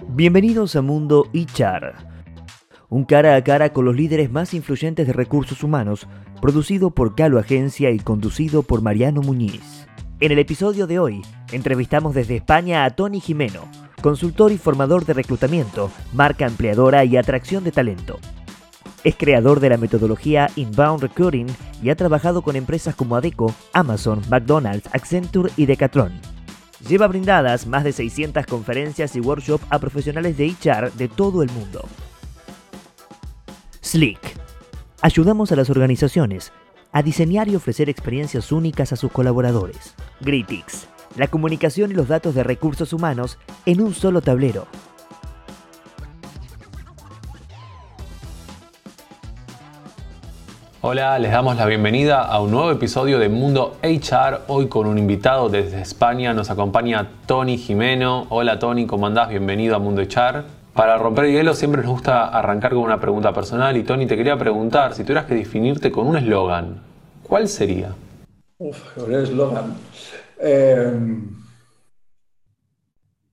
Bienvenidos a Mundo HR, un cara a cara con los líderes más influyentes de recursos humanos, producido por Calo Agencia y conducido por Mariano Muñiz. En el episodio de hoy, entrevistamos desde España a Tony Jimeno, consultor y formador de reclutamiento, marca empleadora y atracción de talento. Es creador de la metodología Inbound Recruiting y ha trabajado con empresas como Adeco, Amazon, McDonald's, Accenture y Decathlon. Lleva brindadas más de 600 conferencias y workshops a profesionales de HR de todo el mundo. Slick. Ayudamos a las organizaciones a diseñar y ofrecer experiencias únicas a sus colaboradores. Gritix. La comunicación y los datos de recursos humanos en un solo tablero. Hola, les damos la bienvenida a un nuevo episodio de Mundo HR. Hoy con un invitado desde España nos acompaña Tony Jimeno. Hola Tony, ¿cómo andás? Bienvenido a Mundo HR. Para romper el hielo siempre nos gusta arrancar con una pregunta personal y Tony te quería preguntar si tuvieras que definirte con un eslogan, ¿cuál sería? Uf, un eslogan. Eh,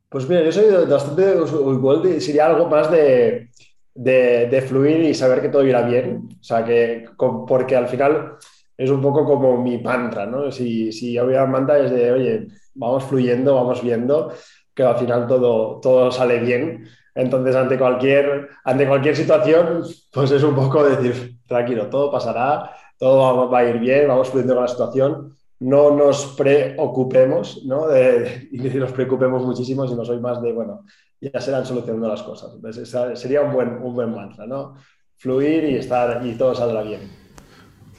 pues mira, yo soy bastante, igual sería algo más de de, fluir y saber que todo irá bien. O sea, que porque al final es un poco como mi mantra, ¿no? Si, si yo voy a mantra es de, oye, vamos fluyendo, vamos viendo que al final todo, todo sale bien. Entonces, ante cualquier, ante cualquier situación, pues es un poco decir, tranquilo, todo pasará, todo va, a ir bien, vamos fluyendo con la situación. No nos preocupemos, ¿no? Y nos preocupemos muchísimo, sino soy más de, bueno, ya serán solucionando las cosas. Entonces, sería un buen, un buen mantra, ¿no? Fluir y, estar, y todo saldrá bien.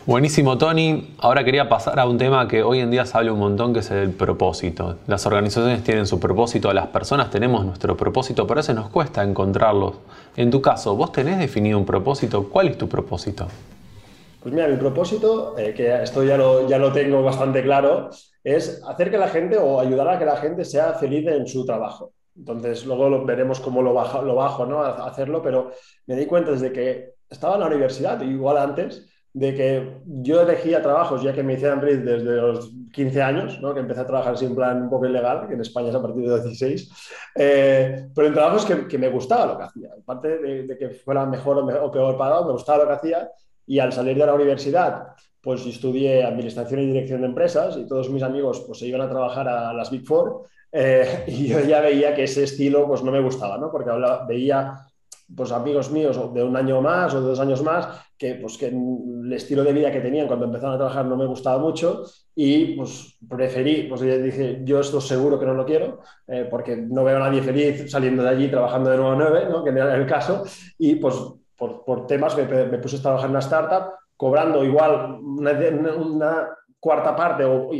Buenísimo, Tony. Ahora quería pasar a un tema que hoy en día se habla un montón, que es el propósito. Las organizaciones tienen su propósito, las personas tenemos nuestro propósito, pero a veces nos cuesta encontrarlos. En tu caso, ¿vos tenés definido un propósito? ¿Cuál es tu propósito? Pues mira, mi propósito, eh, que esto ya lo, ya lo tengo bastante claro, es hacer que la gente o ayudar a que la gente sea feliz en su trabajo. Entonces, luego veremos cómo lo bajo, lo bajo ¿no? a hacerlo, pero me di cuenta desde que estaba en la universidad, igual antes, de que yo elegía trabajos, ya que me hicieron feliz desde los 15 años, ¿no? que empecé a trabajar en plan un poco ilegal, que en España es a partir de 16, eh, pero en trabajos que, me gustaba lo que hacía. Aparte de, que fuera mejor o, peor pagado, me gustaba lo que hacía y al salir de la universidad, pues estudié Administración y Dirección de Empresas y todos mis amigos pues se iban a trabajar a las Big Four eh, y yo ya veía que ese estilo pues no me gustaba, ¿no? Porque veía pues amigos míos de un año más o de dos años más que pues que el estilo de vida que tenían cuando empezaron a trabajar no me gustaba mucho y pues preferí, pues dije, yo esto seguro que no lo quiero eh, porque no veo a nadie feliz saliendo de allí trabajando de nuevo a 9, ¿no? que era el caso y pues por, por temas me, me, puse a trabajar en una startup cobrando igual una, una cuarta parte o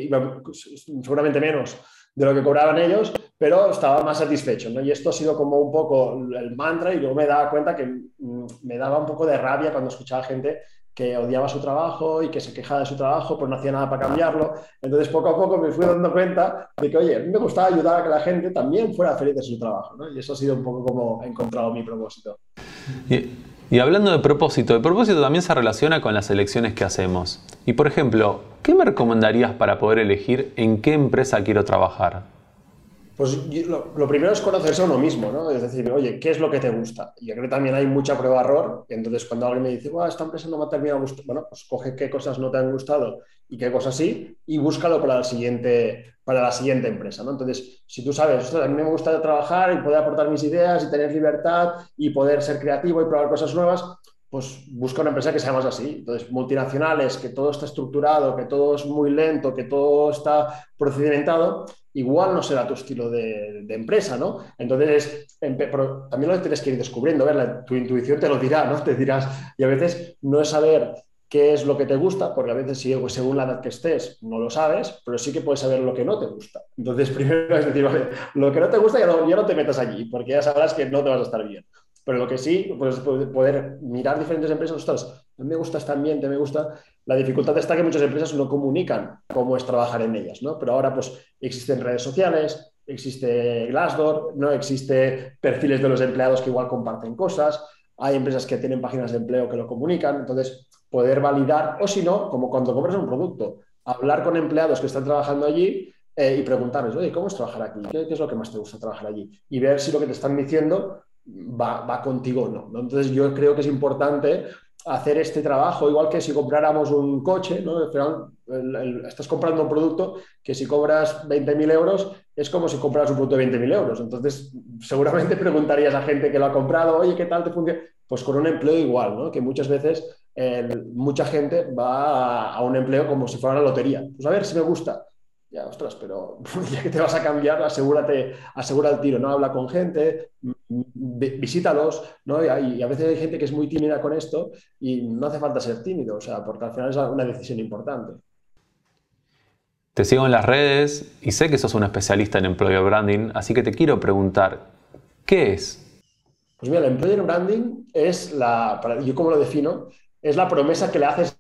seguramente menos de lo que cobraban ellos, pero estaba más satisfecho. ¿no? Y esto ha sido como un poco el mantra y luego me daba cuenta que mm, me daba un poco de rabia cuando escuchaba gente que odiaba su trabajo y que se quejaba de su trabajo, pues no hacía nada para cambiarlo. Entonces, poco a poco me fui dando cuenta de que, oye, a mí me gustaba ayudar a que la gente también fuera feliz de su trabajo. ¿no? Y eso ha sido un poco como he encontrado mi propósito. Hablando de propósito, el propósito también se relaciona con las elecciones que hacemos. Y, por ejemplo, ¿qué me recomendarías para poder elegir en qué empresa quiero trabajar? Pues lo, primero es conocerse a uno mismo, ¿no? Es decir, oye, ¿qué es lo que te gusta? Y yo creo que también hay mucha prueba-error. Entonces, cuando alguien me dice, esta empresa no me ha terminado gustando, bueno, pues coge qué cosas no te han gustado y qué cosas sí y búscalo para la siguiente, para la siguiente empresa, ¿no? Entonces, si tú sabes, a mí me gusta trabajar y poder aportar mis ideas y tener libertad y poder ser creativo y probar cosas nuevas, pues busca una empresa que sea más así. Entonces, multinacionales, que todo está estructurado, que todo es muy lento, que todo está procedimentado, igual no será tu estilo de, empresa, ¿no? Entonces, también lo tienes que ir descubriendo, tu intuición te lo dirá, ¿no? Te dirás, y a veces no es saber qué es lo que te gusta, porque a veces pues, según la edad que estés no lo sabes, pero sí que puedes saber lo que no te gusta. Entonces, primero es decir, lo que no te gusta ya no, ya no te metas allí, porque ya sabrás que no te vas a estar bien. Pero lo que sí, pues poder mirar diferentes empresas, ostras, mí me gusta este ambiente, me gusta. La dificultad está que muchas empresas no comunican cómo es trabajar en ellas, ¿no? Pero ahora pues existen redes sociales, existe Glassdoor, ¿no? Existe perfiles de los empleados que igual comparten cosas, hay empresas que tienen páginas de empleo que lo comunican, entonces poder validar, o si no, como cuando compras un producto, hablar con empleados que están trabajando allí eh, y preguntarles, oye, ¿cómo es trabajar aquí? ¿Qué, es lo que más te gusta trabajar allí? Y ver si lo que te están diciendo va, va contigo o no. Entonces yo creo que es importante hacer este trabajo, igual que si compráramos un coche, ¿no? estás comprando un producto que si cobras 20.000 euros es como si compras un producto de 20.000 euros. Entonces, seguramente preguntarías a gente que lo ha comprado, oye, ¿qué tal te funciona? Pues con un empleo igual, ¿no? Que muchas veces eh, mucha gente va a, a, un empleo como si fuera una lotería. Pues a ver si me gusta ya, ostras, pero ya que te vas a cambiar, asegúrate, asegura el tiro, ¿no? Habla con gente, visítalos, ¿no? Y, a veces hay gente que es muy tímida con esto y no hace falta ser tímido, o sea, porque al final es una decisión importante. Te sigo en las redes y sé que sos un especialista en employer branding, así que te quiero preguntar, ¿qué es? Pues mira, el employer branding es la, yo como lo defino, es la promesa que le haces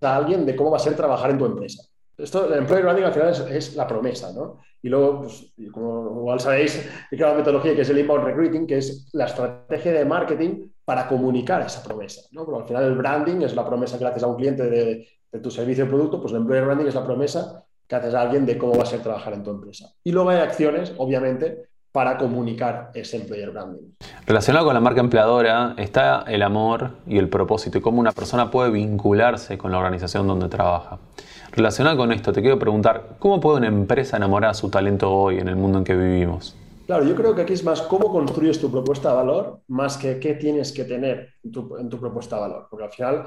a alguien de cómo va a ser trabajar en tu empresa. Esto, el employer branding al final es, la promesa, ¿no? Y luego, pues, como igual sabéis, hay una metodología que es el inbound recruiting, que es la estrategia de marketing para comunicar esa promesa, ¿no? Porque al final el branding es la promesa que le haces a un cliente de, tu servicio o producto, pues el employer branding es la promesa que haces a alguien de cómo va a ser trabajar en tu empresa. Y luego hay acciones, obviamente, para comunicar ese employer branding. Relacionado con la marca empleadora está el amor y el propósito y cómo una persona puede vincularse con la organización donde trabaja. Relacionado con esto, te quiero preguntar, ¿cómo puede una empresa enamorar a su talento hoy en el mundo en que vivimos? Claro, yo creo que aquí es más cómo construyes tu propuesta de valor, más que qué tienes que tener en tu, propuesta de valor. Porque al final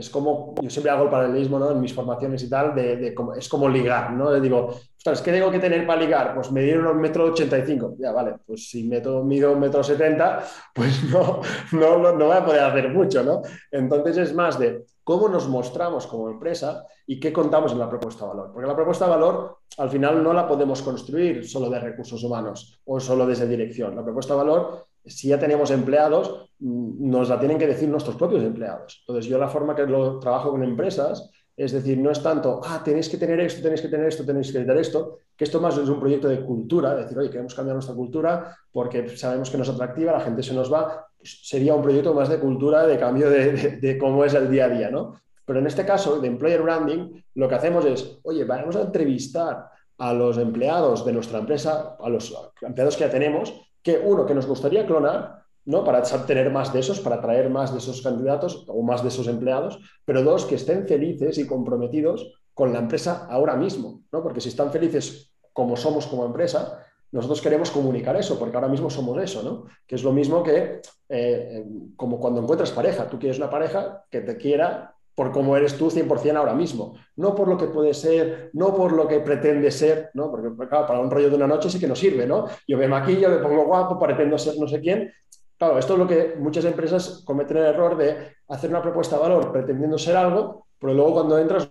es como, yo siempre hago el paralelismo ¿no? en mis formaciones y tal, de, es como ligar, ¿no? Le digo, ostras, ¿qué tengo que tener para ligar? Pues medir unos metro 85. Ya, vale, pues si mido un metro 70, pues no, no, no, no voy a poder hacer mucho, ¿no? Entonces es más de cómo nos mostramos como empresa y qué contamos en la propuesta de valor. Porque la propuesta de valor al final no la podemos construir solo de recursos humanos o solo desde dirección. La propuesta de valor, si ya tenemos empleados, mm, nos la tienen que decir nuestros propios empleados. Entonces yo la forma que lo trabajo con empresas es decir, no es tanto, ah, tenéis que tener esto, tenéis que tener esto, tenéis que tener esto, que esto más es un proyecto de cultura, decir, oye, queremos cambiar nuestra cultura porque sabemos que nos atractiva, la gente se nos va, pues sería un proyecto más de cultura, de cambio de, cómo es el día a día, ¿no? Pero en este caso, de employer branding, lo que hacemos es, oye, vamos a entrevistar a los empleados de nuestra empresa, a los empleados que ya tenemos, que uno, que nos gustaría clonar, ¿no? Para tener más de esos, para atraer más de esos candidatos o más de esos empleados, pero dos, que estén felices y comprometidos con la empresa ahora mismo, ¿no? Porque si están felices como somos como empresa, nosotros queremos comunicar eso, porque ahora mismo somos eso, ¿no? Que es lo mismo que eh, como cuando encuentras pareja, tú quieres una pareja que te quiera por cómo eres tú 100% ahora mismo, no por lo que puede ser, no por lo que pretende ser, ¿no? Porque claro, para un rollo de una noche sí que nos sirve, ¿no? Yo me maquillo, me pongo guapo, pretendo ser no sé quién, Claro, esto es lo que muchas empresas cometen el error de hacer una propuesta de valor pretendiendo ser algo, pero luego cuando entras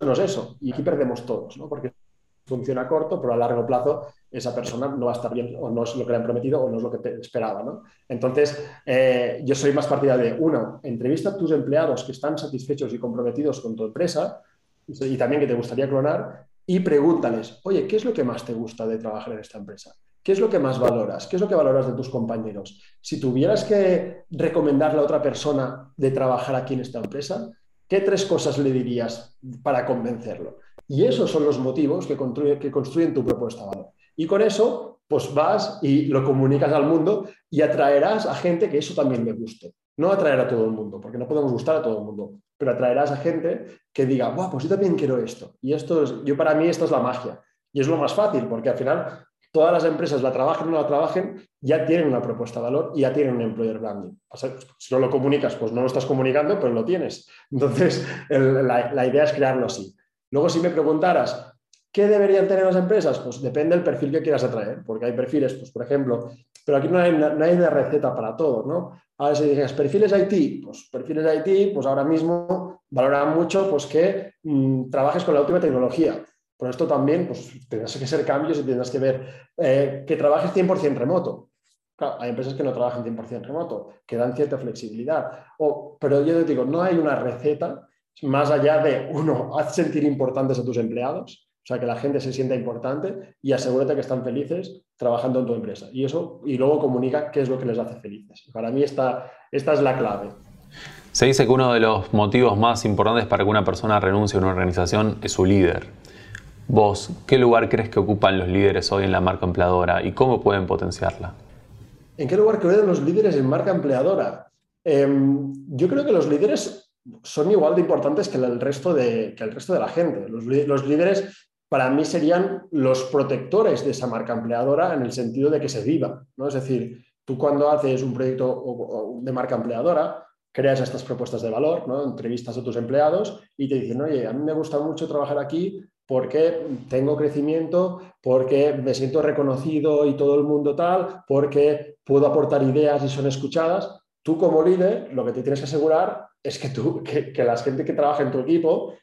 no es eso. Y aquí perdemos todos, ¿no? Porque funciona a corto, pero a largo plazo esa persona no va a estar bien, o no es lo que le han prometido, o no es lo que esperaba, ¿no? Entonces, eh, yo soy más partidario de, uno, entrevista a tus empleados que están satisfechos y comprometidos con tu empresa, y también que te gustaría clonar, y pregúntales, oye, ¿qué es lo que más te gusta de trabajar en esta empresa? ¿Qué es lo que más valoras? ¿Qué es lo que valoras de tus compañeros? Si tuvieras que recomendarle a otra persona de trabajar aquí en esta empresa, ¿qué tres cosas le dirías para convencerlo? Y esos son los motivos que, que construyen tu propuesta valor. Y con eso, pues vas y lo comunicas al mundo y atraerás a gente que eso también le guste. No atraer a todo el mundo, porque no podemos gustar a todo el mundo, pero atraerás a gente que diga, Buah, pues yo también quiero esto. Y esto es, yo para mí esto es la magia. Y es lo más fácil, porque al final todas las empresas, la trabajen o no la trabajen, ya tienen una propuesta de valor y ya tienen un employer branding. si no lo comunicas, pues no lo estás comunicando, pero lo tienes. Entonces, la, idea es crearlo así. Luego, si me preguntaras, ¿qué deberían tener las empresas? Pues depende del perfil que quieras atraer, porque hay perfiles, pues por ejemplo, pero aquí no hay, no una receta para todo, ¿no? Ahora, si dices perfiles IT, pues perfiles IT, pues ahora mismo valoran mucho pues, que mm, trabajes con la última tecnología por esto también pues, tendrás que ser cambios y tendrás que ver eh, que trabajes 100% remoto. hay empresas que no trabajan 100% remoto, que dan cierta flexibilidad. O, pero yo te digo, no hay una receta más allá de, uno, haz sentir importantes a tus empleados, o sea, que la gente se sienta importante y asegúrate que están felices trabajando en tu empresa. Y eso, y luego comunica qué es lo que les hace felices. Para mí esta, esta es la clave. Se dice que uno de los motivos más importantes para que una persona renuncie a una organización es su líder. Vos, ¿qué lugar crees que ocupan los líderes hoy en la marca empleadora y cómo pueden potenciarla? ¿En qué lugar creen los líderes en marca empleadora? Em, yo creo que los líderes son igual de importantes que el resto de, que el resto de la gente. Los, líderes para mí serían los protectores de esa marca empleadora en el sentido de que se viva. ¿no? Es decir, tú cuando haces un proyecto de marca empleadora, creas estas propuestas de valor, ¿no? entrevistas a tus empleados y te dicen, oye, a mí me gusta mucho trabajar aquí porque tengo crecimiento, porque me siento reconocido y todo el mundo tal, porque puedo aportar ideas y son escuchadas. Tú como líder, lo que te tienes que asegurar es que, tú, que, que la gente que trabaja en tu equipo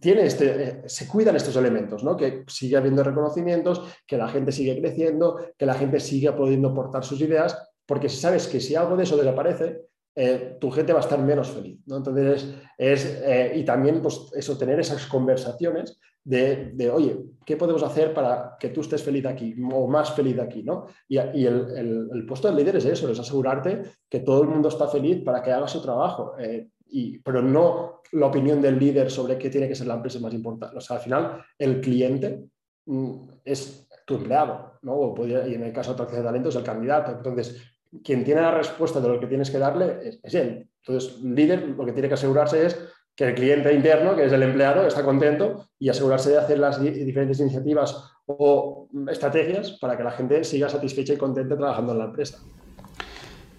tiene este, eh, se cuidan estos elementos, ¿no? que sigue habiendo reconocimientos, que la gente sigue creciendo, que la gente sigue pudiendo aportar sus ideas, porque si sabes que si algo de eso desaparece, eh, tu gente va a estar menos feliz. ¿no? Entonces, es, eh, y también pues, eso, tener esas conversaciones de, oye, ¿qué podemos hacer para que tú estés feliz aquí o más feliz aquí? ¿no? Y, el, puesto del líder es eso, es asegurarte que todo el mundo está feliz para que haga su trabajo pero no la opinión del líder sobre qué tiene que ser la empresa más importante. O sea, al final, el cliente mm, es tu empleado, ¿no? y en el caso de atracción de talento es el candidato. Entonces, quien tiene la respuesta de lo que tienes que darle es, él. Entonces, el líder lo que tiene que asegurarse es que el cliente interno, que es el empleado, está contento y asegurarse de hacer las diferentes iniciativas o estrategias para que la gente siga satisfecha y contenta trabajando en la empresa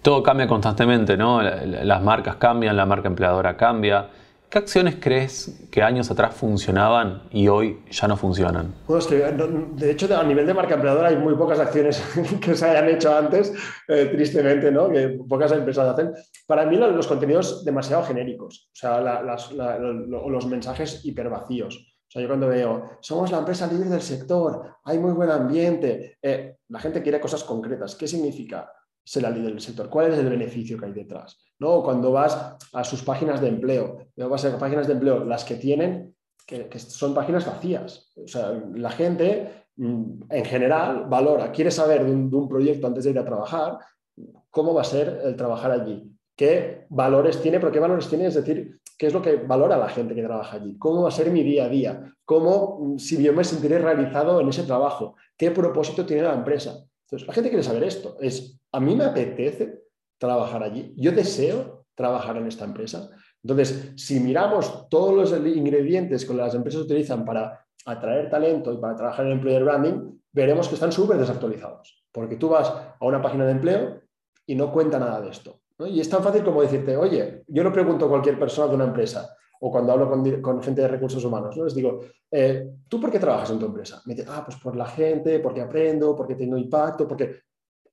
todo cambia constantemente, ¿no? Las marcas cambian, la marca empleadora cambia. ¿Qué acciones crees que años atrás funcionaban y hoy ya no funcionan? Que, de hecho, a nivel de marca empleadora hay muy pocas acciones que se hayan hecho antes, eh, tristemente, ¿no? que pocas empresas hacen. Para mí los contenidos demasiado genéricos, o sea, los mensajes hipervacíos. O sea, yo cuando veo, somos la empresa líder del sector, hay muy buen ambiente, eh, la gente quiere cosas concretas. ¿Qué significa? Ser la líder del sector? ¿Cuál es el beneficio que hay detrás? ¿No? Cuando vas a sus páginas de empleo, vas a páginas de empleo, las que tienen, que, son páginas vacías. O sea, la gente mm, en general valora, quiere saber de un, proyecto antes de ir a trabajar, cómo va a ser el trabajar allí, qué valores tiene, pero qué valores tiene, es decir, qué es lo que valora la gente que trabaja allí, cómo va a ser mi día a día, cómo, mm, si yo me sentiré realizado en ese trabajo, qué propósito tiene la empresa. Entonces, la gente quiere saber esto, es a mí me apetece trabajar allí, yo deseo trabajar en esta empresa. Entonces, si miramos todos los ingredientes que las empresas utilizan para atraer talento y para trabajar en employer branding, veremos que están súper desactualizados, porque tú vas a una página de empleo y no cuenta nada de esto. Y es tan fácil como decirte, oye, yo no pregunto a cualquier persona de una empresa, o cuando hablo con, gente de recursos humanos, ¿no? les digo, eh, ¿tú por qué trabajas en tu empresa? Me dicen, ah, pues por la gente, porque aprendo, porque tengo impacto, porque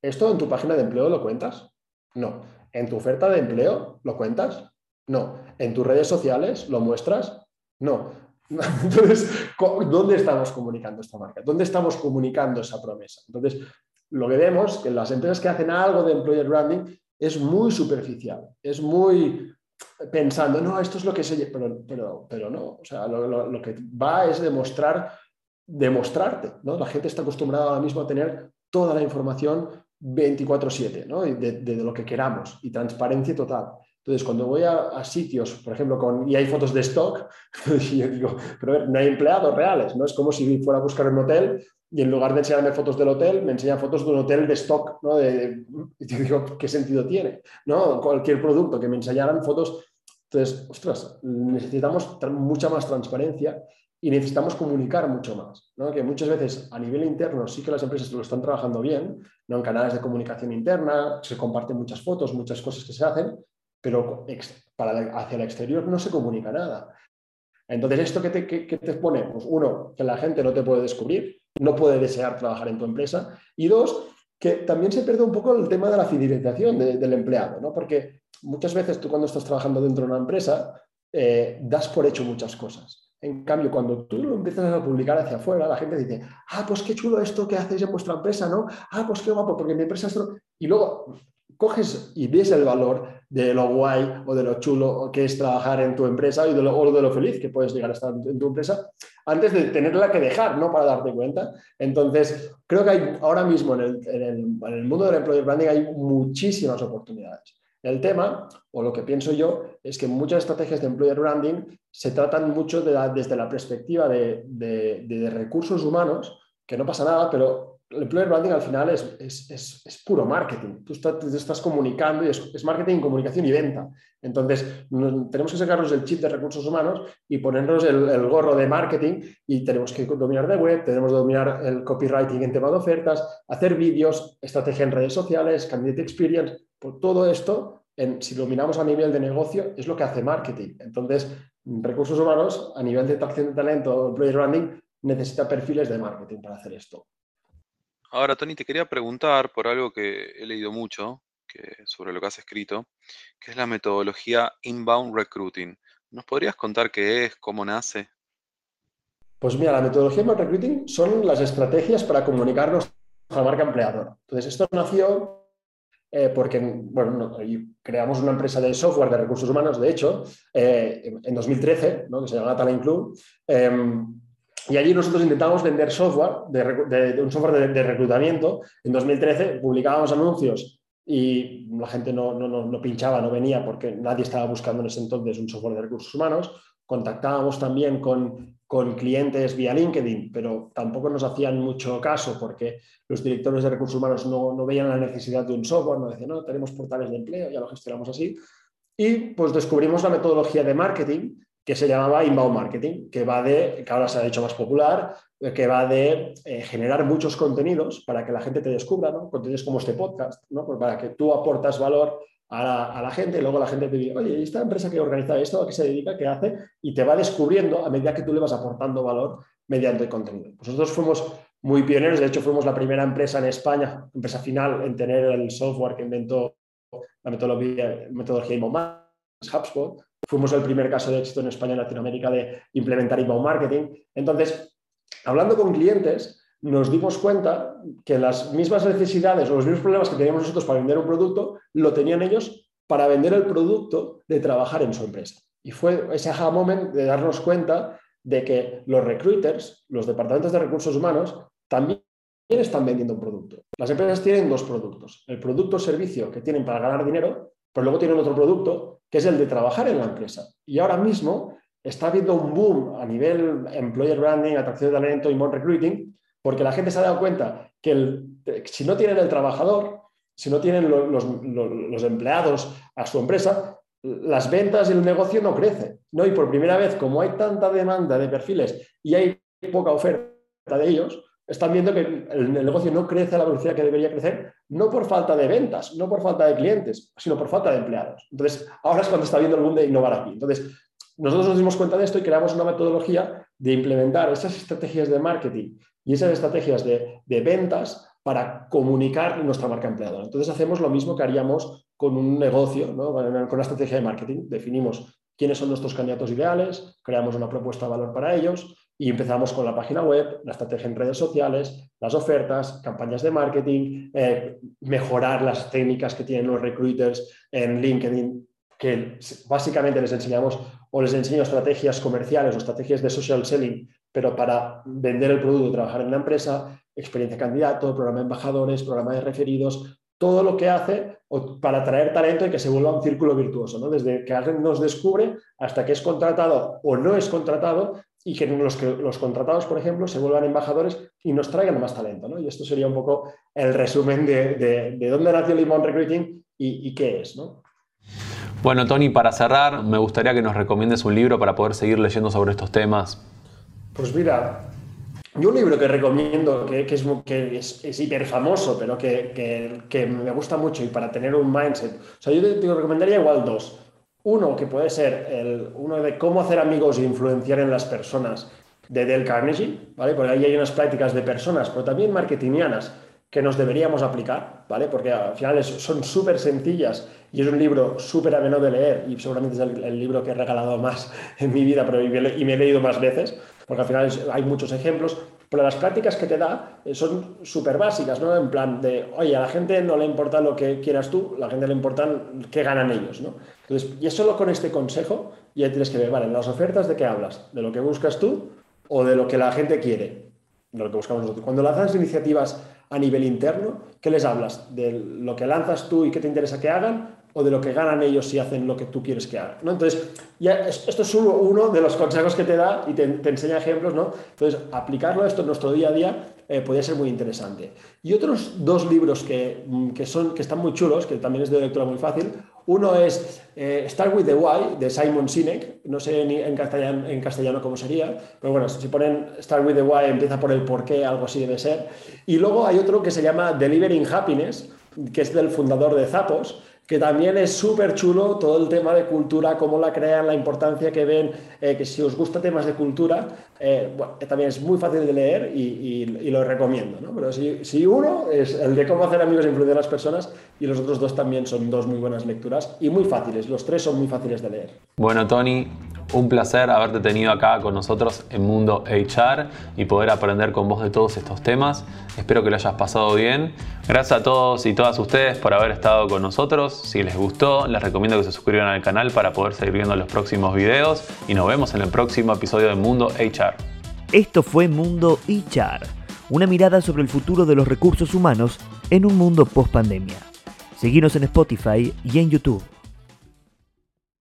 ¿Esto en tu página de empleo lo cuentas? No. ¿En tu oferta de empleo lo cuentas? No. ¿En tus redes sociales lo muestras? No. Entonces, ¿dónde estamos comunicando esta marca? ¿Dónde estamos comunicando esa promesa? Entonces, lo que vemos que las empresas que hacen algo de employer branding es muy superficial, es muy pensando, no, esto es lo que se... Pero, pero, pero no, o sea, lo, lo que va es demostrar, demostrarte, ¿no? La gente está acostumbrada ahora mismo a tener toda la información 24/7, ¿no? de, lo que queramos y transparencia total. Entonces, cuando voy a, sitios, por ejemplo, con, y hay fotos de stock, yo digo, pero no hay empleados reales, ¿no? Es como si fuera a buscar un hotel y en lugar de enseñarme fotos del hotel, me enseña fotos de un hotel de stock, ¿no? De, y yo digo, ¿qué sentido tiene? ¿No? Cualquier producto que me enseñaran fotos. Entonces, ostras, necesitamos mucha más transparencia y necesitamos comunicar mucho más, ¿no? que muchas veces a nivel interno sí que las empresas lo están trabajando bien, ¿no? en canales de comunicación interna, se comparten muchas fotos, muchas cosas que se hacen, pero para, hacia el exterior no se comunica nada. Entonces, ¿esto qué te, qué, te pone? Pues uno, que la gente no te puede descubrir, no puede desear trabajar en tu empresa, y dos, que también se pierde un poco el tema de la fidelización del empleado, ¿no? porque muchas veces tú cuando estás trabajando dentro de una empresa, eh, das por hecho muchas cosas. En cambio, cuando tú lo empiezas a publicar hacia afuera, la gente dice, ah, pues qué chulo esto que hacéis en vuestra empresa, ¿no? Ah, pues qué guapo, porque mi empresa es... Y luego coges y ves el valor de lo guay o de lo chulo que es trabajar en tu empresa y de lo, o de lo feliz que puedes llegar a estar en tu empresa antes de tenerla que dejar, ¿no? Para darte cuenta. Entonces, creo que hay ahora mismo en el, en el, mundo del employer branding hay muchísimas oportunidades. El tema, o lo que pienso yo, es que muchas estrategias de employer branding se tratan mucho desde la perspectiva de, recursos humanos, que no pasa nada, pero el employer branding al final es, es, puro marketing. Tú estás, te estás comunicando y es, marketing, comunicación y venta. Entonces, tenemos que sacarnos el chip de recursos humanos y ponernos el, gorro de marketing y tenemos que dominar de web, tenemos que dominar el copywriting en tema de ofertas, hacer vídeos, estrategia en redes sociales, candidate experience. Por todo esto, en, si lo miramos a nivel de negocio, es lo que hace marketing. Entonces, recursos humanos, a nivel de atracción de talento, employer branding, necesita perfiles de marketing para hacer esto. Ahora, Tony, te quería preguntar por algo que he leído mucho que, sobre lo que has escrito, que es la metodología Inbound Recruiting. ¿Nos podrías contar qué es, cómo nace? Pues mira, la metodología Inbound Recruiting son las estrategias para comunicarnos a la marca empleadora. Entonces, esto nació eh, porque bueno, creamos una empresa de software de recursos humanos, de hecho, eh, en 2013, que se llama Talent Club. Em, y allí nosotros intentamos vender software, de, un software de, reclutamiento. En 2013 publicábamos anuncios y la gente no, no, pinchaba, no venía porque nadie estaba buscando en ese entonces un software de recursos humanos. Contactábamos también con, con clientes vía LinkedIn, pero tampoco nos hacían mucho caso porque los directores de recursos humanos no, no veían la necesidad de un software, no decían, no, tenemos portales de empleo, ya lo gestionamos así. Y pues descubrimos la metodología de marketing que se llamaba inbound marketing, que va de, que ahora se ha hecho más popular, que va de eh, generar muchos contenidos para que la gente te descubra, ¿no? contenidos como este podcast, ¿no? Pues para que tú aportas valor a la, gente y luego la gente te dice, oye, esta empresa que organiza esto, a qué se dedica, qué hace? Y te va descubriendo a medida que tú le vas aportando valor mediante el contenido. Nosotros fuimos muy pioneros, de hecho fuimos la primera empresa en España, empresa final, en tener el software que inventó la metodología, metodología HubSpot, Fuimos el primer caso de éxito en España y Latinoamérica de implementar inbound marketing. Entonces, hablando con clientes, nos dimos cuenta que las mismas necesidades o los mismos problemas que teníamos nosotros para vender un producto, lo tenían ellos para vender el producto de trabajar en su empresa. Y fue ese aha moment de darnos cuenta de que los recruiters, los departamentos de recursos humanos, también están vendiendo un producto. Las empresas tienen dos productos. El producto o servicio que tienen para ganar dinero, pero luego tienen otro producto que es el de trabajar en la empresa. Y ahora mismo está habiendo un boom a nivel employer branding, atracción de talento y more recruiting, porque la gente se ha dado cuenta que si no tienen el trabajador, si no tienen los, empleados a su empresa, las ventas y el negocio no crecen. ¿no? Y por primera vez, como hay tanta demanda de perfiles y hay poca oferta de ellos, están viendo que el, negocio no crece a la velocidad que debería crecer, no por falta de ventas, no por falta de clientes, sino por falta de empleados. Entonces, ahora es cuando está viendo el boom de innovar aquí. Entonces, nosotros nos dimos cuenta de esto y creamos una metodología de implementar esas estrategias de marketing y esas estrategias de, ventas para comunicar nuestra marca empleadora. Entonces, hacemos lo mismo que haríamos con un negocio, con una estrategia de marketing. Definimos quiénes son nuestros candidatos ideales, creamos una propuesta de valor para ellos, y empezamos con la página web, la estrategia en redes sociales, las ofertas, campañas de marketing, eh, mejorar las técnicas que tienen los recruiters en LinkedIn, que básicamente les enseñamos o les enseño estrategias comerciales o estrategias de social selling, pero para vender el producto, trabajar en la empresa, experiencia candidato, programa de embajadores, programa de referidos, todo lo que hace para atraer talento y que se vuelva un círculo virtuoso, ¿no? desde que alguien nos descubre hasta que es contratado o no es contratado y que los, que los contratados, por ejemplo, se vuelvan embajadores y nos traigan más talento. ¿no? Y esto sería un poco el resumen de, de, dónde nació el Inbound Recruiting y, qué es. ¿no? Bueno, Tony, para cerrar, me gustaría que nos recomiendes un libro para poder seguir leyendo sobre estos temas. Pues mira, yo un libro que recomiendo, que, que, es, que es, hiper famoso, pero que, que, me gusta mucho y para tener un mindset, o sea, yo te, te recomendaría igual dos. Uno que puede ser el, uno de cómo hacer amigos e influenciar en las personas de Del Carnegie, ¿vale? Porque ahí hay unas prácticas de personas, pero también marketingianas que nos deberíamos aplicar, ¿vale? Porque al final son súper sencillas y es un libro súper ameno de leer y seguramente es el, libro que he regalado más en mi vida pero y me he leído más veces, porque al final hay muchos ejemplos, pero las prácticas que te da eh, son súper básicas, ¿no? En plan de, oye, a la gente no le importa lo que quieras tú, a la gente le importa qué ganan ellos, ¿no? Entonces, y es solo con este consejo ya tienes que ver, vale, las ofertas de qué hablas, de lo que buscas tú o de lo que la gente quiere, de lo que buscamos nosotros. Cuando lanzas iniciativas a nivel interno, ¿qué les hablas? ¿De lo que lanzas tú y qué te interesa que hagan? ¿O de lo que ganan ellos si hacen lo que tú quieres que hagan? ¿no? Entonces, ya esto es uno, de los consejos que te da y te, enseña ejemplos, ¿no? Entonces, aplicarlo esto en nuestro día a día eh, podría ser muy interesante. Y otros dos libros que, mm, que, son, que están muy chulos, que también es de lectura muy fácil, uno es eh, Start with the Why de Simon Sinek, no sé ni en castellano, en castellano cómo sería, pero bueno, si ponen Start with the Why empieza por el por qué, algo así debe ser. Y luego hay otro que se llama Delivering Happiness, que es del fundador de Zappos, que también es súper chulo todo el tema de cultura, cómo la crean, la importancia que ven, eh, que si os gusta temas de cultura, eh, también es muy fácil de leer y, lo recomiendo. ¿no? Pero si, si, uno es el de cómo hacer amigos e influir a las personas y los otros dos también son dos muy buenas lecturas y muy fáciles, los tres son muy fáciles de leer. Bueno, Tony, un placer haberte tenido acá con nosotros en Mundo HR y poder aprender con vos de todos estos temas. Espero que lo hayas pasado bien. Gracias a todos y todas ustedes por haber estado con nosotros. Si les gustó, les recomiendo que se suscriban al canal para poder seguir viendo los próximos videos y nos vemos en el próximo episodio de Mundo HR. Esto fue Mundo HR, una mirada sobre el futuro de los recursos humanos en un mundo post pandemia. Seguimos en Spotify y en YouTube.